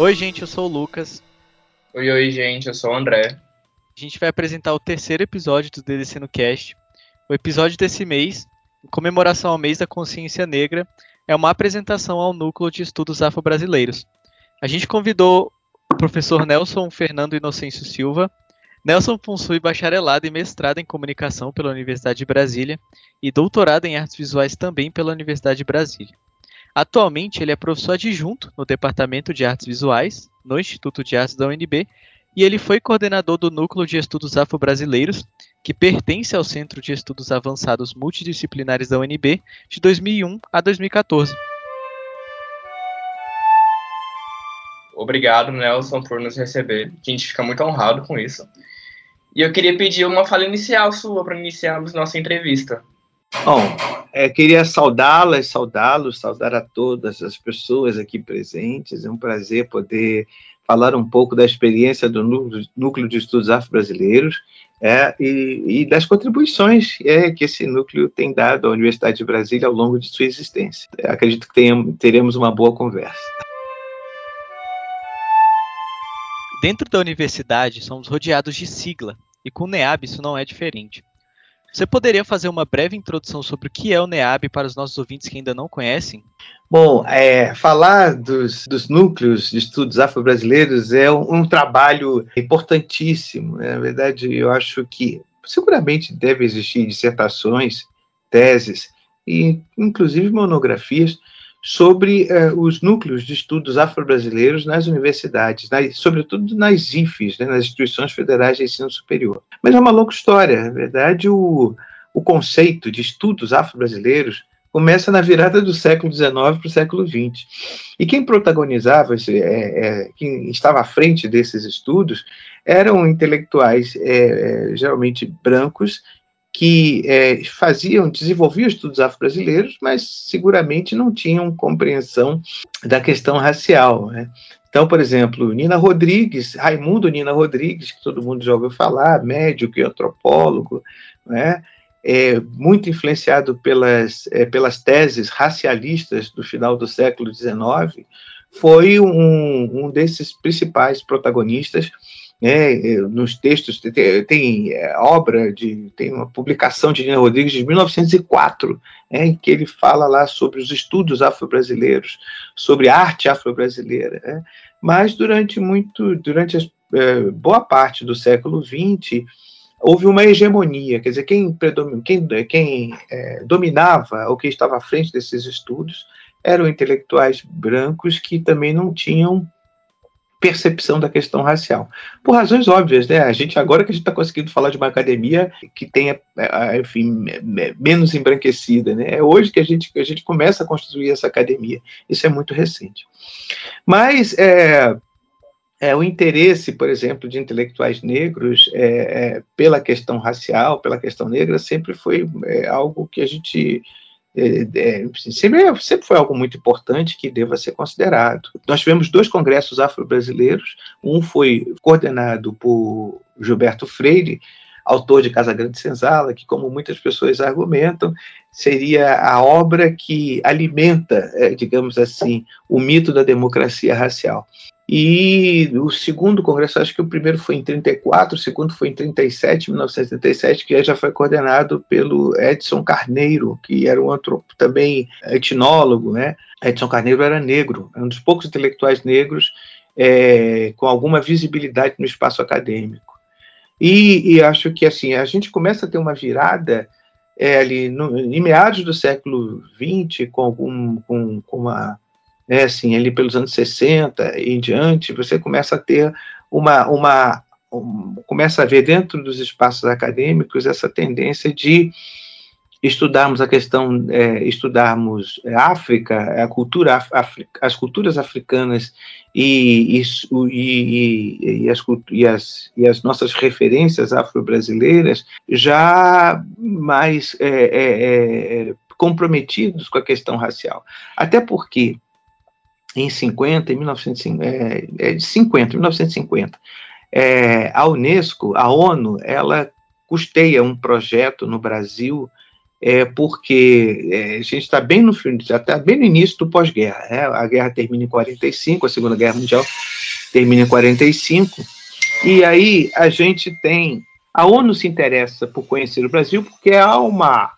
Oi, gente, eu sou o Lucas. Oi, oi, gente, eu sou o André. A gente vai apresentar o terceiro episódio do DDC no Cast. O episódio desse mês, em comemoração ao mês da consciência negra, é uma apresentação ao Núcleo de Estudos Afro-Brasileiros. A gente convidou o professor Nelson Fernando Inocêncio Silva. Nelson possui bacharelado e mestrado em comunicação pela Universidade de Brasília e doutorado em artes visuais também pela Universidade de Brasília. Atualmente, ele é professor adjunto no Departamento de Artes Visuais, no Instituto de Artes da UNB, e ele foi coordenador do Núcleo de Estudos Afro-Brasileiros, que pertence ao Centro de Estudos Avançados Multidisciplinares da UNB, de 2001 a 2014. Obrigado, Nelson, por nos receber. A gente fica muito honrado com isso. E eu queria pedir uma fala inicial sua para iniciarmos nossa entrevista. Bom, é, queria saudá-las, saudá-los, saudar a todas as pessoas aqui presentes. É um prazer poder falar um pouco da experiência do Núcleo de Estudos Afro-Brasileiros é, e, e, das contribuições é, que esse núcleo tem dado à Universidade de Brasília ao longo de sua existência. Acredito que tenhamos, teremos uma boa conversa. Dentro da universidade, somos rodeados de sigla, e com o NEAB isso não é diferente. Você poderia fazer uma breve introdução sobre o que é o NEAB para os nossos ouvintes que ainda não conhecem? Bom, é, falar dos, dos, núcleos de estudos afro-brasileiros é um, um, trabalho importantíssimo. Né? Na verdade, eu acho que seguramente deve existir dissertações, teses e inclusive monografias sobre uh, os núcleos de estudos afro-brasileiros nas universidades, nas, sobretudo nas IFES, né, nas instituições federais de ensino superior. Mas é uma longa história. Na verdade, o, o conceito de estudos afro-brasileiros começa na virada do século XIX para o século XX. E quem protagonizava, esse, é, é, quem estava à frente desses estudos, eram intelectuais é, é geralmente brancos que é, faziam, desenvolviam estudos afro-brasileiros, mas seguramente não tinham compreensão da questão racial. Né? Então, por exemplo, Nina Rodrigues, Raimundo Nina Rodrigues, que todo mundo já ouviu falar, médico e antropólogo, né? é, muito influenciado pelas, é, pelas teses racialistas do final do século XIX, foi um, um desses principais protagonistas né, nos textos, tem, é, obra, de, tem uma publicação de Nina Rodrigues de 1904, né, em que ele fala lá sobre os estudos afro-brasileiros, sobre a arte afro-brasileira. Né, mas durante muito, durante as, é, boa parte do século XX, houve uma hegemonia, quer dizer, quem, quem, quem é, dominava ou quem estava à frente desses estudos eram intelectuais brancos que também não tinham percepção da questão racial. Por razões óbvias, né? A gente, agora que a gente está conseguindo falar de uma academia que tenha, é, enfim, menos embranquecida, né? É hoje que a gente, que a gente começa a construir essa academia. Isso é muito recente. Mas é, é, o interesse, por exemplo, de intelectuais negros é, é, pela questão racial, pela questão negra, sempre foi é, algo que a gente é, é, sempre, sempre foi algo muito importante que deva ser considerado. Nós tivemos dois congressos afro-brasileiros, um foi coordenado por Gilberto Freire, autor de Casa Grande Senzala, que, como muitas pessoas argumentam, seria a obra que alimenta, é, digamos assim, o mito da democracia racial. E o segundo congresso, acho que o primeiro foi em 34, o segundo foi em 37, 1937, que já foi coordenado pelo Edson Carneiro, que era um antropo, também etnólogo, né? Edson Carneiro era negro, um dos poucos intelectuais negros é, com alguma visibilidade no espaço acadêmico. E, e, acho que assim a gente começa a ter uma virada é, ali no, em meados do século XX, com algum com, com uma né, assim, ali pelos anos 60 e em diante, você começa a ter uma, uma um, começa a ver dentro dos espaços acadêmicos essa tendência de estudarmos a questão, é, estudarmos África, a cultura as culturas africanas e, e, e, e, as, e, as, e as nossas referências afro-brasileiras já mais é, é, é comprometidos com a questão racial. Até porque em 50, em 1950, é, é de 50, 1950, é, a Unesco, a ONU, ela custeia um projeto no Brasil é, porque é, a gente está bem no já está bem no início do pós-guerra. Né? A guerra termina em 45, a Segunda Guerra Mundial termina em 45, e aí a gente tem a ONU se interessa por conhecer o Brasil porque há uma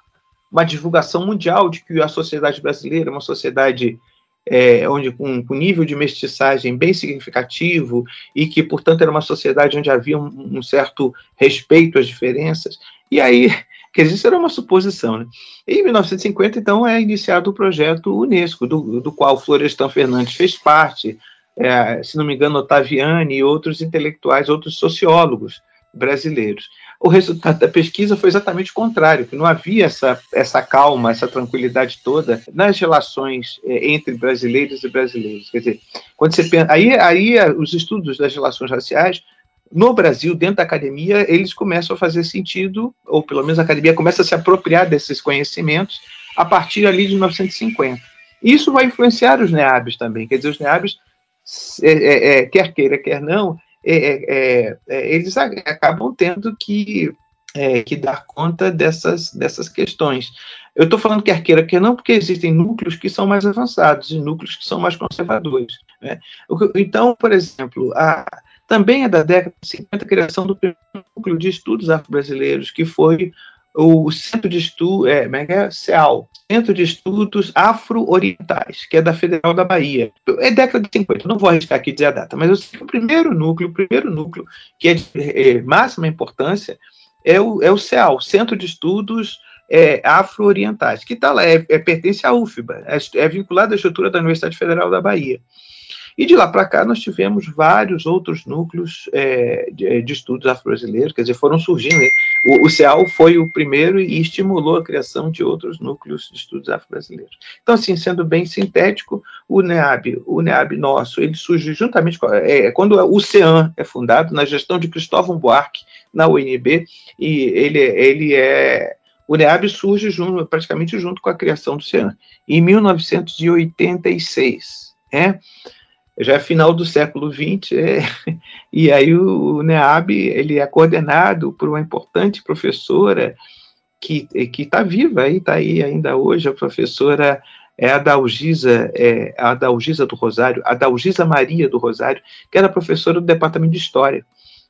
uma divulgação mundial de que a sociedade brasileira é uma sociedade é, onde com, com nível de mestiçagem bem significativo e que, portanto, era uma sociedade onde havia um, um certo respeito às diferenças. E aí, dizer, isso era uma suposição. Né? Em 1950, então, é iniciado o projeto Unesco, do, do qual Florestan Fernandes fez parte, é, se não me engano, Ottaviani e outros intelectuais, outros sociólogos brasileiros. O resultado da pesquisa foi exatamente o contrário, que não havia essa, essa calma, essa tranquilidade toda nas relações é, entre brasileiros e brasileiros. Quer dizer, quando você pensa, aí, aí os estudos das relações raciais no Brasil, dentro da academia, eles começam a fazer sentido, ou pelo menos a academia começa a se apropriar desses conhecimentos a partir ali de 1950. Isso vai influenciar os NEABs também, quer dizer, os NEABs, é, é, é, quer queira, quer não, é, é, é, eles acabam tendo que, que dar conta dessas, dessas questões. Eu estou falando quer queira, quer não, porque existem núcleos que são mais avançados e núcleos que são mais conservadores. Né? Então, por exemplo, a, também é da década de 50 a criação do núcleo de estudos afro-brasileiros, que foi o Centro de Estudos, é, é, é CEAL, Centro de Estudos Afro-Orientais, que é da Federal da Bahia. É década de 50, não vou arriscar aqui dizer a data, mas eu sei que o primeiro núcleo, o primeiro núcleo que é de é, máxima importância é o, é o CEAL, Centro de Estudos é, Afro-Orientais, que está lá, é, é, pertence à UFBA, é, é vinculado à estrutura da Universidade Federal da Bahia. E de lá para cá nós tivemos vários outros núcleos é, de, de, estudos afro-brasileiros, quer dizer, foram surgindo. Né? O, o CEAL foi o primeiro e estimulou a criação de outros núcleos de estudos afro-brasileiros. Então, assim, sendo bem sintético, o NEAB, o NEAB nosso, ele surge juntamente com, é, quando o CEAN é fundado, na gestão de Cristóvão Buarque, na UNB, e ele, ele é o NEAB surge junto, praticamente junto com a criação do CEAN, em 1986. É? Já é final do século XX, é, e aí o, o NEAB ele é coordenado por uma importante professora que está viva, está aí ainda hoje, a professora é a Dalgisa, é, a Dalgisa do Rosário, a Dalgisa Maria do Rosário, que era professora do Departamento de História,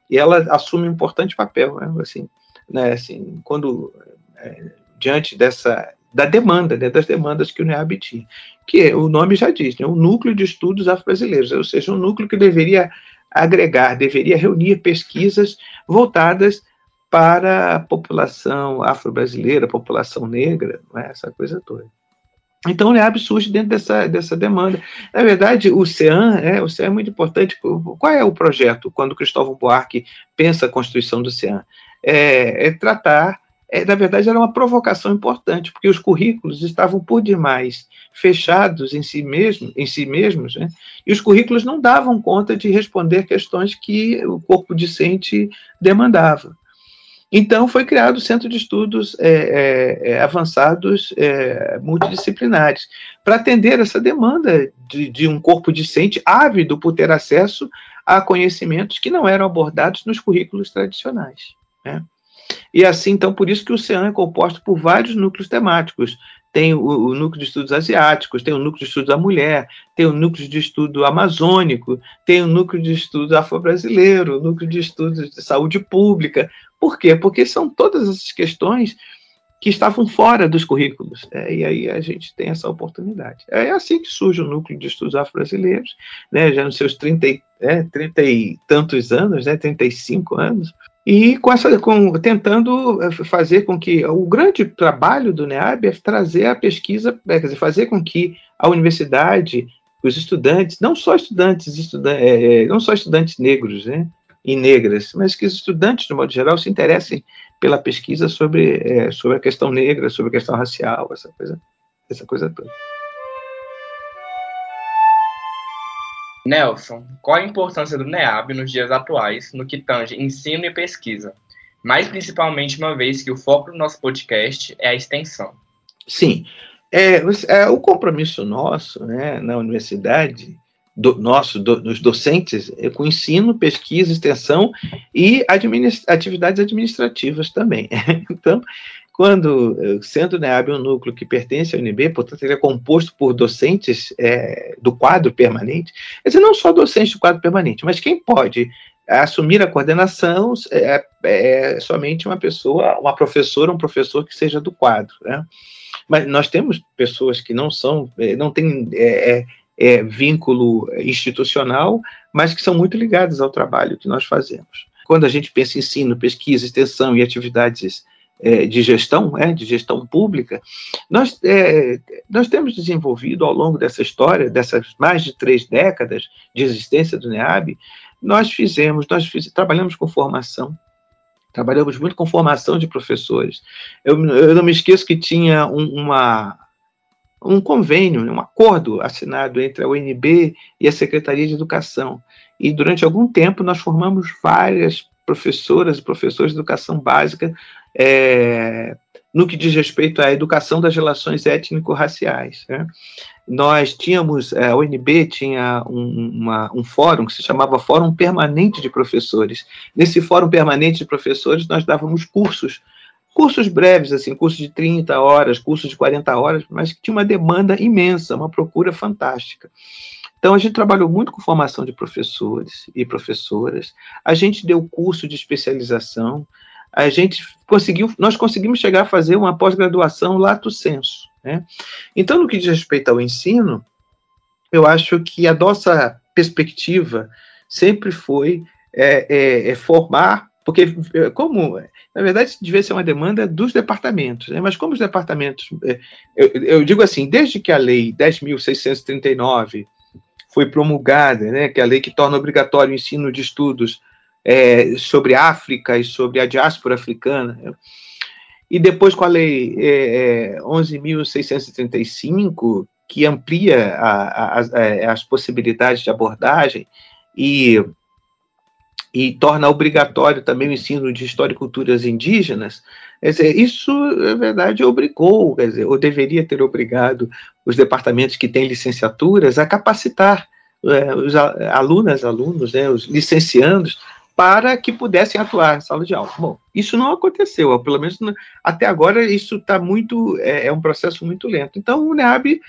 e ela assume um importante papel, né, assim, né, assim, quando, é, diante dessa, da demanda, né, das demandas que o NEAB tinha que o nome já diz, né, o Núcleo de Estudos Afro-Brasileiros, ou seja, um núcleo que deveria agregar, deveria reunir pesquisas voltadas para a população afro-brasileira, população negra, é? essa coisa toda. Então, o NEAB surge dentro dessa, dessa demanda. Na verdade, o CEAN, é, o CEAN é muito importante. Qual é o projeto quando Cristóvão Buarque pensa a constituição do CEAN? É, é tratar é, na verdade, era uma provocação importante, porque os currículos estavam por demais fechados em si, mesmo, em si mesmos, né? e os currículos não davam conta de responder questões que o corpo discente demandava. Então, foi criado o Centro de Estudos é, é, é Avançados é, Multidisciplinares, para atender essa demanda de, de, um corpo discente ávido por ter acesso a conhecimentos que não eram abordados nos currículos tradicionais. Né? E assim, então, por isso que o oceano é composto por vários núcleos temáticos. Tem o, o, núcleo de estudos asiáticos, tem o núcleo de estudos da mulher, tem o núcleo de estudo amazônico, tem o núcleo de estudos afro-brasileiro, núcleo de estudos de saúde pública. Por quê? Porque são todas essas questões que estavam fora dos currículos. É, e aí a gente tem essa oportunidade. É assim que surge o núcleo de estudos afro-brasileiros, né, já nos seus 30, é, 30 e tantos anos, né, 35 anos, e com essa, com, tentando eh, fazer com que o grande trabalho do NEAB é trazer a pesquisa, é, quer dizer, fazer com que a universidade, os estudantes, não só estudantes, estudan é, não só estudantes negros né, e negras, mas que os estudantes, de modo geral, se interessem pela pesquisa sobre, é, sobre a questão negra, sobre a questão racial, essa coisa, essa coisa toda. Nelson, qual a importância do NEAB nos dias atuais no que tange ensino e pesquisa? Mais principalmente uma vez que o foco do nosso podcast é a extensão. Sim, é, é o compromisso nosso né, na universidade, do, nosso, do, dos docentes, é com ensino, pesquisa, extensão e administ atividades administrativas também. então, quando sendo o NEAB um núcleo que pertence ao UNB, portanto ele é composto por docentes é, do quadro permanente, quer dizer, não só docentes do quadro permanente, mas quem pode assumir a coordenação é, é, somente uma pessoa, uma professora, um professor que seja do quadro, né? Mas nós temos pessoas que não são, é, não têm é, é, é, vínculo institucional, mas que são muito ligadas ao trabalho que nós fazemos. Quando a gente pensa em ensino, pesquisa, extensão e atividades é, de gestão, é, de gestão pública, nós, é, nós temos desenvolvido ao longo dessa história, dessas mais de três décadas de existência do NEAB, nós fizemos, nós fiz, trabalhamos com formação, trabalhamos muito com formação de professores. Eu, eu não me esqueço que tinha um, uma, um convênio, um acordo assinado entre a UNB e a Secretaria de Educação. E durante algum tempo nós formamos várias professoras e professores de educação básica é, no que diz respeito à educação das relações étnico-raciais. Né? Nós tínhamos, é, a UNB tinha um, uma, um fórum que se chamava Fórum Permanente de Professores. Nesse Fórum Permanente de Professores, nós dávamos cursos, cursos breves, assim, cursos de 30 horas, cursos de 40 horas, mas que tinha uma demanda imensa, uma procura fantástica. Então, a gente trabalhou muito com formação de professores e professoras, a gente deu curso de especialização, a gente conseguiu, nós conseguimos chegar a fazer uma pós-graduação lato senso. Né? Então, no que diz respeito ao ensino, eu acho que a nossa perspectiva sempre foi é, é, é formar, porque é, como, na verdade, devia ser uma demanda dos departamentos, né? mas como os departamentos, é, eu, eu digo assim, desde que a lei 10.639 foi promulgada, né, que é a lei que torna obrigatório o ensino de estudos é, sobre África e sobre a diáspora africana. Né? E depois com a Lei é, 11.635, é, que amplia a, a, a, é, as possibilidades de abordagem e, e torna obrigatório também o ensino de história e culturas indígenas, dizer, isso, na verdade, obrigou, quer dizer, ou deveria ter obrigado os departamentos que têm licenciaturas a capacitar é, os alunas, alunos, né, os licenciandos, para que pudessem atuar em sala de aula. Bom, isso não aconteceu, pelo menos até agora isso está muito, é, é, um processo muito lento. Então o NEAB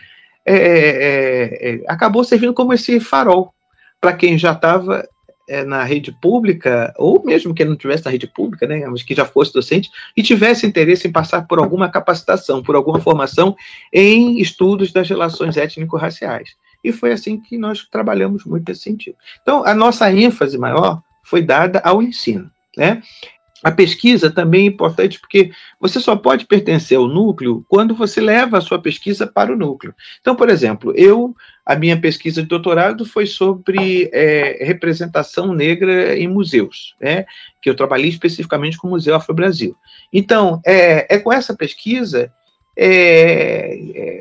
é, é, é, acabou servindo como esse farol para quem já estava é, na rede pública, ou mesmo que não tivesse na rede pública, né, mas que já fosse docente, e tivesse interesse em passar por alguma capacitação, por alguma formação em estudos das relações étnico-raciais. E foi assim que nós trabalhamos muito nesse sentido. Então, a nossa ênfase maior foi dada ao ensino. Né? A pesquisa também é importante porque você só pode pertencer ao núcleo quando você leva a sua pesquisa para o núcleo. Então, por exemplo, eu, a minha pesquisa de doutorado foi sobre é, representação negra em museus, né? que eu trabalhei especificamente com o Museu Afro-Brasil. Então, é, é com essa pesquisa é,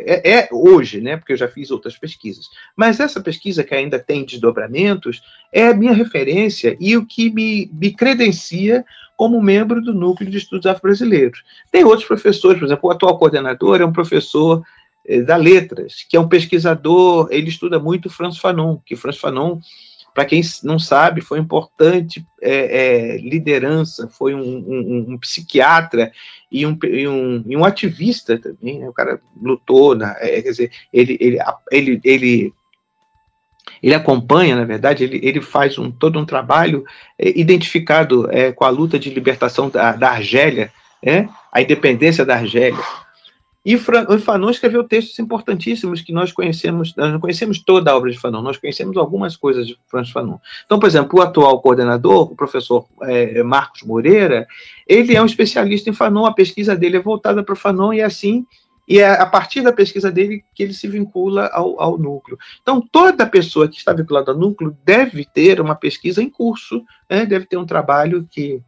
é, é, hoje, né, porque eu já fiz outras pesquisas, mas essa pesquisa que ainda tem desdobramentos é a minha referência e o que me, me credencia como membro do Núcleo de Estudos Afro-Brasileiros. Tem outros professores, por exemplo, o atual coordenador é um professor é, da Letras, que é um pesquisador, ele estuda muito François Fanon, que François Fanon para quem não sabe, foi importante é, é, liderança, foi um, um, um psiquiatra e um, e um, e um, ativista também. Né? O cara lutou, na, é, quer dizer, ele, ele, ele, ele, ele acompanha, na verdade, ele, ele faz um, todo um trabalho é, identificado é, com a luta de libertação da, da Argélia, é, a independência da Argélia. E o Fanon escreveu textos importantíssimos que nós conhecemos, nós não conhecemos toda a obra de Fanon, nós conhecemos algumas coisas de Francis Fanon. Então, por exemplo, o atual coordenador, o professor é, Marcos Moreira, ele é um especialista em Fanon, a pesquisa dele é voltada para Fanon e assim e é a partir da pesquisa dele que ele se vincula ao, ao, núcleo. Então, toda pessoa que está vinculada ao núcleo deve ter uma pesquisa em curso, né? deve ter um trabalho que, é,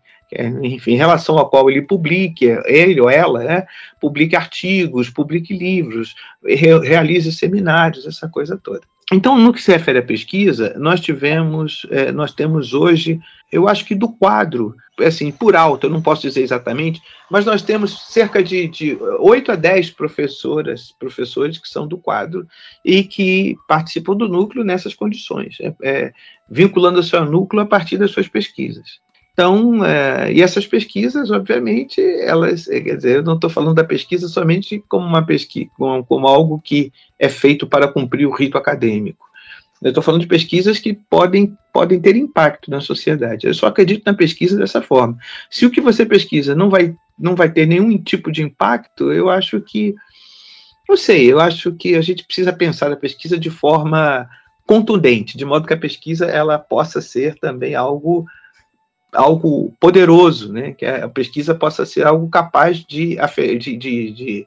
enfim, em relação ao qual ele publique, ele ou ela, né, publique artigos, publique livros, realize seminários, essa coisa toda. Então, no que se refere à pesquisa, nós tivemos, é, nós temos hoje, eu acho que do quadro, assim, por alto, eu não posso dizer exatamente, mas nós temos cerca de, de 8 a 10 professoras, professores que são do quadro e que participam do núcleo nessas condições, é, é, vinculando-se ao núcleo a partir das suas pesquisas. Então, é, e essas pesquisas, obviamente, elas, é, quer dizer, eu não estou falando da pesquisa somente como uma pesquisa, como, como algo que é feito para cumprir o rito acadêmico. Eu estou falando de pesquisas que podem, podem ter impacto na sociedade. Eu só acredito na pesquisa dessa forma. Se o que você pesquisa não vai, não vai ter nenhum tipo de impacto, eu acho que. Não sei, eu acho que a gente precisa pensar a pesquisa de forma contundente, de modo que a pesquisa ela possa ser também algo algo poderoso, né? que a pesquisa possa ser algo capaz de, de, de, de,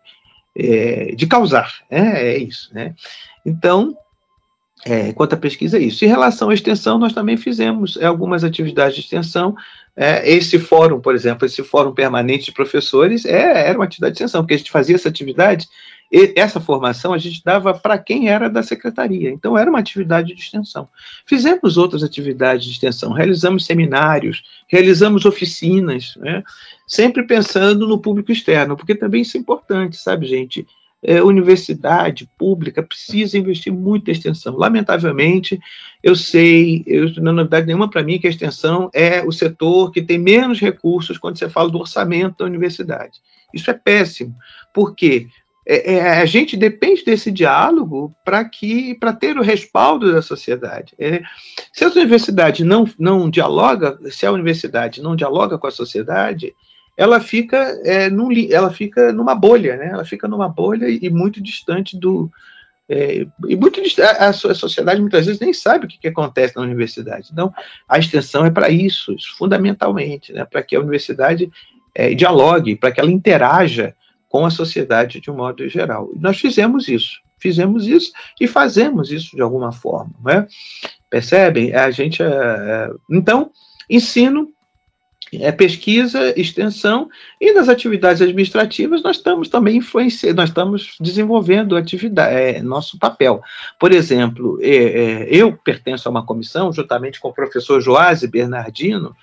é, de causar. Né? É isso. Né? Então, é, quanto à pesquisa, é isso. Em relação à extensão, nós também fizemos é, algumas atividades de extensão. É, esse fórum, por exemplo, esse fórum permanente de professores, é, era uma atividade de extensão, porque a gente fazia essa atividade, essa formação a gente dava para quem era da secretaria. Então, era uma atividade de extensão. Fizemos outras atividades de extensão, realizamos seminários, realizamos oficinas, né, sempre pensando no público externo, porque também isso é importante, sabe, gente? é, universidade pública precisa investir muito em extensão. Lamentavelmente, eu sei, eu, não é novidade nenhuma para mim que a extensão é o setor que tem menos recursos quando você fala do orçamento da universidade. Isso é péssimo. Por quê? É, é, a gente depende desse diálogo para que para ter o respaldo da sociedade. É, se a universidade não, não dialoga, se a universidade não dialoga com a sociedade, ela fica, é, num, ela fica numa bolha, né? Ela fica numa bolha e, muito distante do. É, e muito a, a sociedade muitas vezes nem sabe o que, que acontece na universidade. Então, a extensão é para isso, isso, fundamentalmente, né? para que a universidade é, dialogue, para que ela interaja com a sociedade de um modo geral. Nós fizemos isso, fizemos isso e fazemos isso de alguma forma. Né? Percebem? A gente. É então, ensino é pesquisa, extensão, e nas atividades administrativas nós estamos também influenciando, nós estamos desenvolvendo atividade, é, nosso papel. Por exemplo, é, é, eu pertenço a uma comissão, juntamente com o professor Joás Bernardino,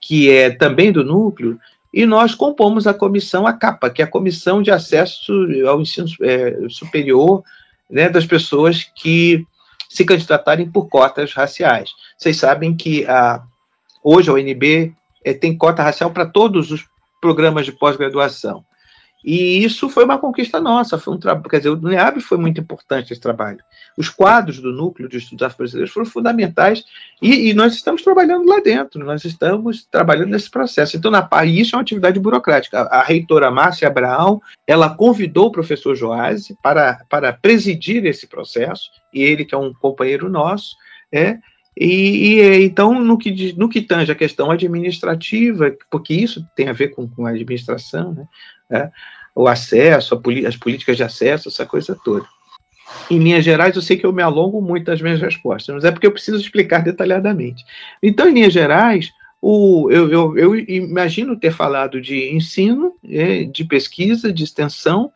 que é também do núcleo, e nós compomos a comissão a CAPA, que é a Comissão de Acesso ao Ensino é, Superior né, das pessoas que se candidatarem por cotas raciais. Vocês sabem que a, hoje a UNB é, tem cota racial para todos os programas de pós-graduação. E isso foi uma conquista nossa, foi um trabalho, quer dizer, o NEAB foi muito importante esse trabalho. Os quadros do núcleo de estudos afro-brasileiros foram fundamentais e, e, nós estamos trabalhando lá dentro, nós estamos trabalhando nesse processo. Então, na e isso é uma atividade burocrática. A, a reitora Márcia Abraão, ela convidou o professor Joás para, para presidir esse processo, e ele, que é um companheiro nosso, é, e, e, então, no que, no que tange a questão administrativa, porque isso tem a ver com, com a administração, né? É, o acesso, as políticas de acesso, essa coisa toda. Em linhas gerais, eu sei que eu me alongo muito nas minhas respostas, mas é porque eu preciso explicar detalhadamente. Então, em linhas gerais, o, eu, eu, eu imagino ter falado de ensino, é, de pesquisa, de extensão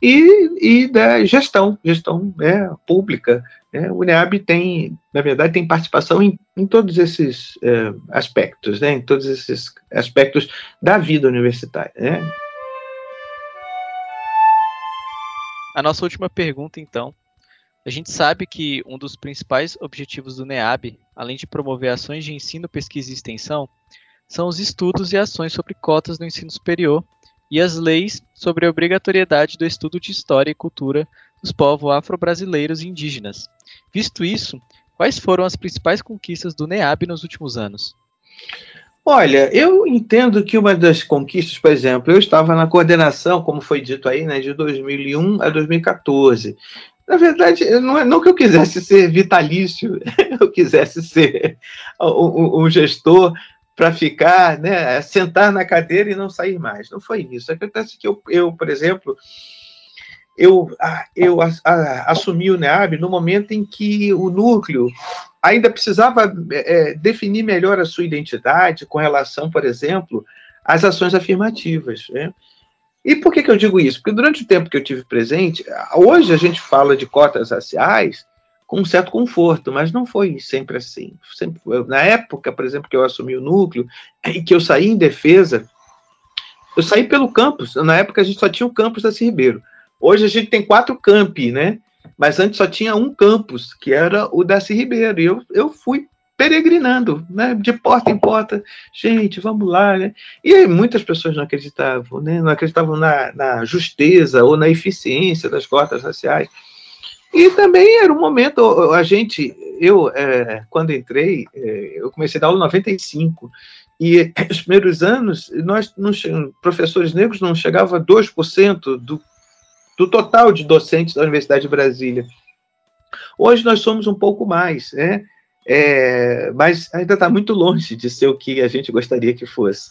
e, e da gestão, gestão é, pública, é, o NEAB tem, na verdade, tem participação em, em todos esses é, aspectos, né, em todos esses aspectos da vida universitária. Né? A nossa última pergunta, então. A gente sabe que um dos principais objetivos do NEAB, além de promover ações de ensino, pesquisa e extensão, são os estudos e ações sobre cotas no ensino superior e as leis sobre a obrigatoriedade do estudo de história e cultura dos povos afro-brasileiros e indígenas, Visto isso, quais foram as principais conquistas do NEAB nos últimos anos? Olha, eu entendo que uma das conquistas, por exemplo, eu estava na coordenação, como foi dito aí, né, de 2001 a 2014. Na verdade, não, é, não que eu quisesse ser vitalício, eu quisesse ser um, um gestor para ficar, né, sentar na cadeira e não sair mais. Não foi isso. Acontece que eu, eu por exemplo, eu, eu assumi o NEAB no momento em que o núcleo ainda precisava é, definir melhor a sua identidade com relação, por exemplo, às ações afirmativas. Né? E por que, que eu digo isso? Porque durante o tempo que eu tive presente, hoje a gente fala de cotas raciais com um certo conforto, mas não foi sempre assim. Sempre, na época, por exemplo, que eu assumi o núcleo e que eu saí em defesa, eu saí pelo campus. Na época a gente só tinha o campus da Ribeiro. Hoje a gente tem quatro campi, né? Mas antes só tinha um campus, que era o Darcy Ribeiro. E eu, eu fui peregrinando, né, de porta em porta, gente, vamos lá, né? E muitas pessoas não acreditavam, né, não acreditavam na, na justeza ou na eficiência das cotas raciais. E também era um momento, a gente, eu, é, quando entrei, é, eu comecei a dar aula em 95, e os primeiros anos, nós, não, professores negros não chegavam a 2% do, do total de docentes da Universidade de Brasília. Hoje nós somos um pouco mais, né? É, mas ainda está muito longe de ser o que a gente gostaria que fosse.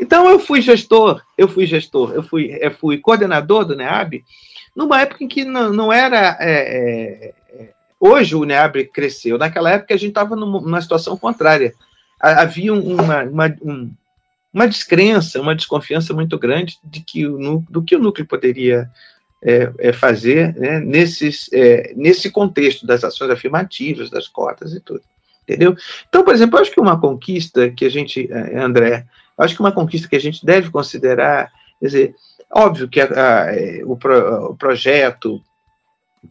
Então eu fui gestor, eu fui gestor, eu fui, eu fui coordenador do NEAB, numa época em que não, não era. É, é, hoje o NEAB cresceu, naquela época a gente estava numa situação contrária. Havia uma, uma, um, uma descrença, uma desconfiança muito grande de que o, do que o núcleo poderia é, é fazer né, nesses, é, nesse contexto das ações afirmativas, das cotas e tudo. Entendeu? Então, por exemplo, acho que uma conquista que a gente, é, André, acho que uma conquista que a gente deve considerar, quer dizer, óbvio que a, a, é, o, pro, o, projeto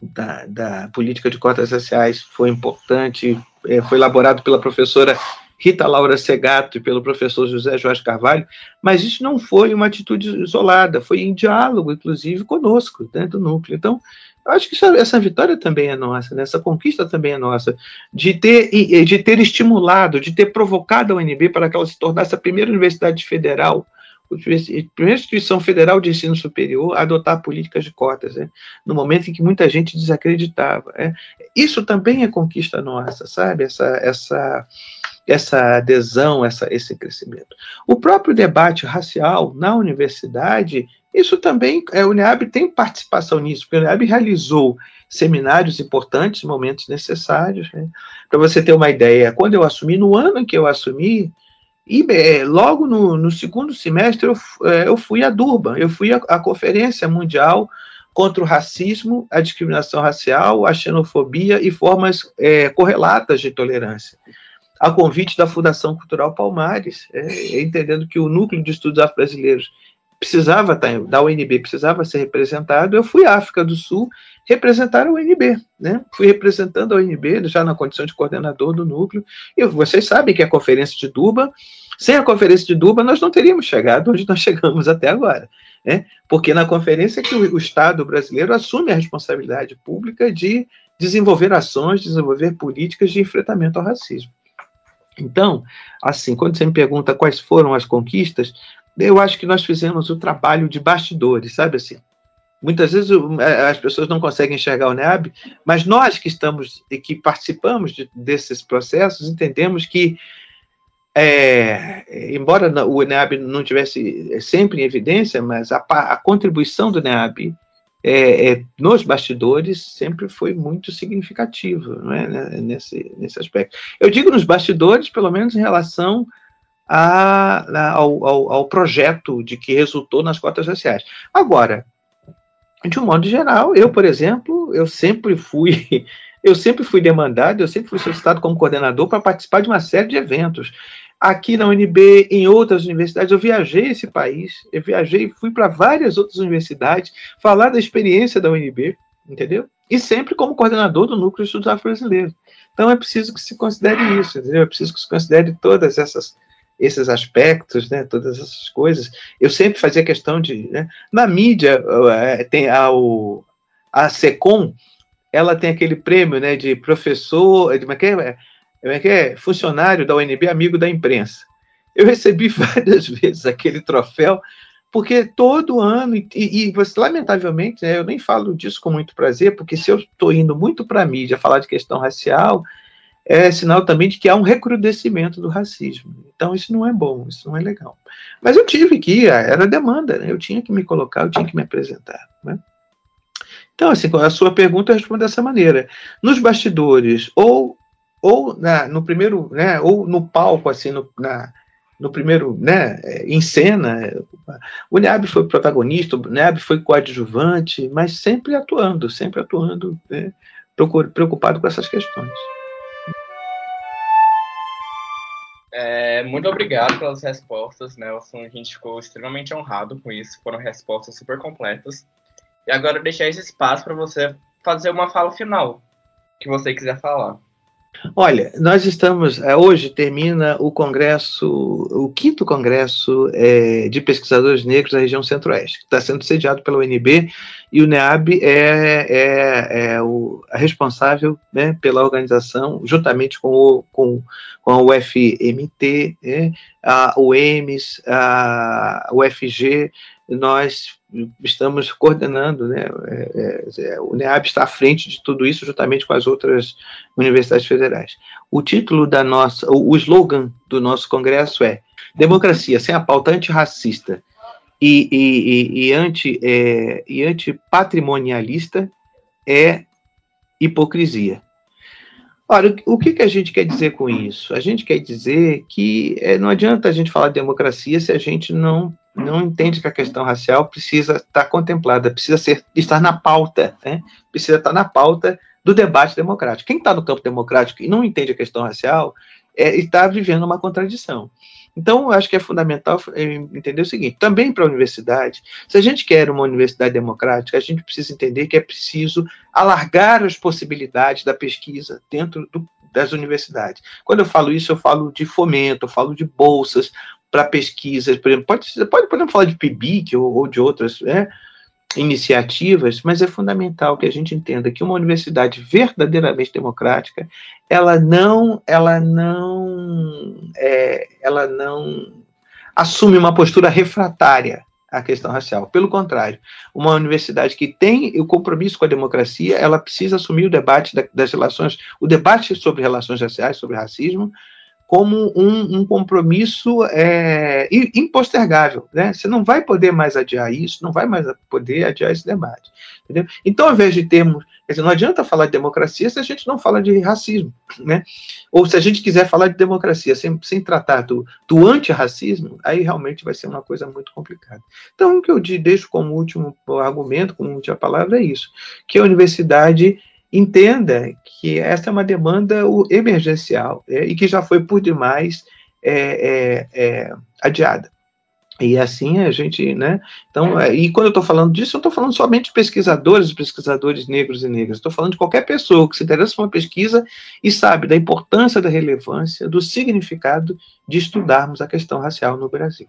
da, da, política de cotas raciais foi importante, é, foi elaborado pela professora Rita Laura Segato e pelo professor José Jorge Carvalho, mas isso não foi uma atitude isolada, foi em diálogo, inclusive, conosco, dentro do núcleo. Então, eu acho que essa vitória também é nossa, né? essa conquista também é nossa, de ter, de ter estimulado, de ter provocado a UNB para que ela se tornasse a primeira universidade federal primeira instituição federal de ensino superior a adotar políticas de cotas, né? no momento em que muita gente desacreditava. Né? Isso também é conquista nossa, sabe? Essa, essa, essa adesão, essa, esse crescimento. O próprio debate racial na universidade, isso também, é, o UNEAB tem participação nisso, porque o UNEAB realizou seminários importantes, momentos necessários. Né? Para você ter uma ideia, quando eu assumi, no ano em que eu assumi, e é, logo no, no, segundo semestre eu, é, eu fui a Durban, eu fui à, à Conferência Mundial contra o Racismo, a Discriminação Racial, a Xenofobia e formas é, correlatas de tolerância a convite da Fundação Cultural Palmares, é, entendendo que o núcleo de estudos afro-brasileiros precisava estar, da UNB precisava ser representado, eu fui à África do Sul representar a UNB, né? Fui representando a UNB já na condição de coordenador do núcleo. E vocês sabem que a conferência de Duba, sem a conferência de Duba, nós não teríamos chegado onde nós chegamos até agora, né? Porque na conferência é que o, o Estado brasileiro assume a responsabilidade pública de desenvolver ações, desenvolver políticas de enfrentamento ao racismo. Então, assim, quando você me pergunta quais foram as conquistas, eu acho que nós fizemos o trabalho de bastidores, sabe assim? Muitas vezes é, as pessoas não conseguem enxergar o NEAB, mas nós que estamos e que participamos de, desses processos entendemos que, é, embora o NEAB não tivesse sempre em evidência, mas a, a contribuição do NEAB é, é, nos bastidores sempre foi muito significativo é, né, nesse, nesse aspecto. Eu digo nos bastidores, pelo menos em relação a, a, ao, ao, ao, projeto de que resultou nas cotas raciais. Agora, de um modo geral, eu, por exemplo, eu sempre fui eu sempre fui demandado, eu sempre fui solicitado como coordenador para participar de uma série de eventos aqui na UNB, em outras universidades. Eu viajei esse país, eu viajei, fui para várias outras universidades, falar da experiência da UNB, entendeu? E sempre como coordenador do Núcleo de Estudos Afro-Brasileiros. Então é preciso que se considere isso, entendeu? É preciso que se considere todas essas esses aspectos, né, todas essas coisas. Eu sempre fazia questão de, né, na mídia é, tem a, a Secom, ela tem aquele prêmio, né, de professor, de, é, que é funcionário da UNB, amigo da imprensa. Eu recebi várias vezes aquele troféu, porque todo ano, e, e lamentavelmente, né, eu nem falo disso com muito prazer, porque se eu estou indo muito para a mídia falar de questão racial, é sinal também de que há um recrudescimento do racismo. Então, isso não é bom, isso não é legal. Mas eu tive que ir, era demanda, né? eu tinha que me colocar, eu tinha que me apresentar. Né? Então, assim, a sua pergunta eu respondo dessa maneira. Nos bastidores, ou ou na, no primeiro, né, ou no palco, assim, no, na, no primeiro, né, em cena, o Neab foi protagonista, o Neab foi coadjuvante, mas sempre atuando, sempre atuando, né, preocupado com essas questões. É, muito obrigado pelas respostas, Nelson. A gente ficou extremamente honrado com isso. Foram respostas super completas. E agora deixar esse espaço para você fazer uma fala final, que você quiser falar. Olha, nós estamos. É, hoje termina o Congresso, o quinto Congresso é, de Pesquisadores Negros da região Centro-Oeste, que está sendo sediado pela UNB, e o NEAB é, é, é o responsável né, pela organização, juntamente com, o, com, com a UFMT, né, a UEMS, a UFG, nós estamos coordenando, né? É, é, é, o NEAB está à frente de tudo isso, juntamente com as outras universidades federais. O título da nossa, o, slogan do nosso congresso é Democracia sem a pauta antirracista e, e, e, e, anti, é, e antipatrimonialista é hipocrisia. Ora, o que, que a gente quer dizer com isso? A gente quer dizer que é, não adianta a gente falar de democracia se a gente não não entende que a questão racial precisa estar contemplada, precisa ser, estar na pauta, né? precisa estar na pauta do debate democrático. Quem está no campo democrático e não entende a questão racial é, está vivendo uma contradição. Então, eu acho que é fundamental é, entender o seguinte: também para a universidade, se a gente quer uma universidade democrática, a gente precisa entender que é preciso alargar as possibilidades da pesquisa dentro do, das universidades. Quando eu falo isso, eu falo de fomento, eu falo de bolsas, para pesquisas, por exemplo, pode, pode podemos falar de PIBIC ou, ou de outras né, iniciativas, mas é fundamental que a gente entenda que uma universidade verdadeiramente democrática, ela não, ela não, é, ela não assume uma postura refratária à questão racial. Pelo contrário, uma universidade que tem o compromisso com a democracia, ela precisa assumir o debate das relações, o debate sobre relações raciais, sobre racismo, como um, um compromisso é, impostergável. Né? Você não vai poder mais adiar isso, não vai mais poder adiar esse debate. Entendeu? Então, ao invés de termos. Dizer, não adianta falar de democracia se a gente não fala de racismo. Né? Ou se a gente quiser falar de democracia sem, sem tratar do, do antirracismo, aí realmente vai ser uma coisa muito complicada. Então, o que eu deixo como último argumento, como última palavra, é isso: que a universidade entenda que essa é uma demanda emergencial é, e que já foi por demais é, é, é adiada. E assim a gente, né? Então, é, e quando eu estou falando disso, eu estou falando somente de pesquisadores, pesquisadores negros e negras. Estou falando de qualquer pessoa que se interessa por uma pesquisa e sabe da importância, da relevância, do significado de estudarmos a questão racial no Brasil.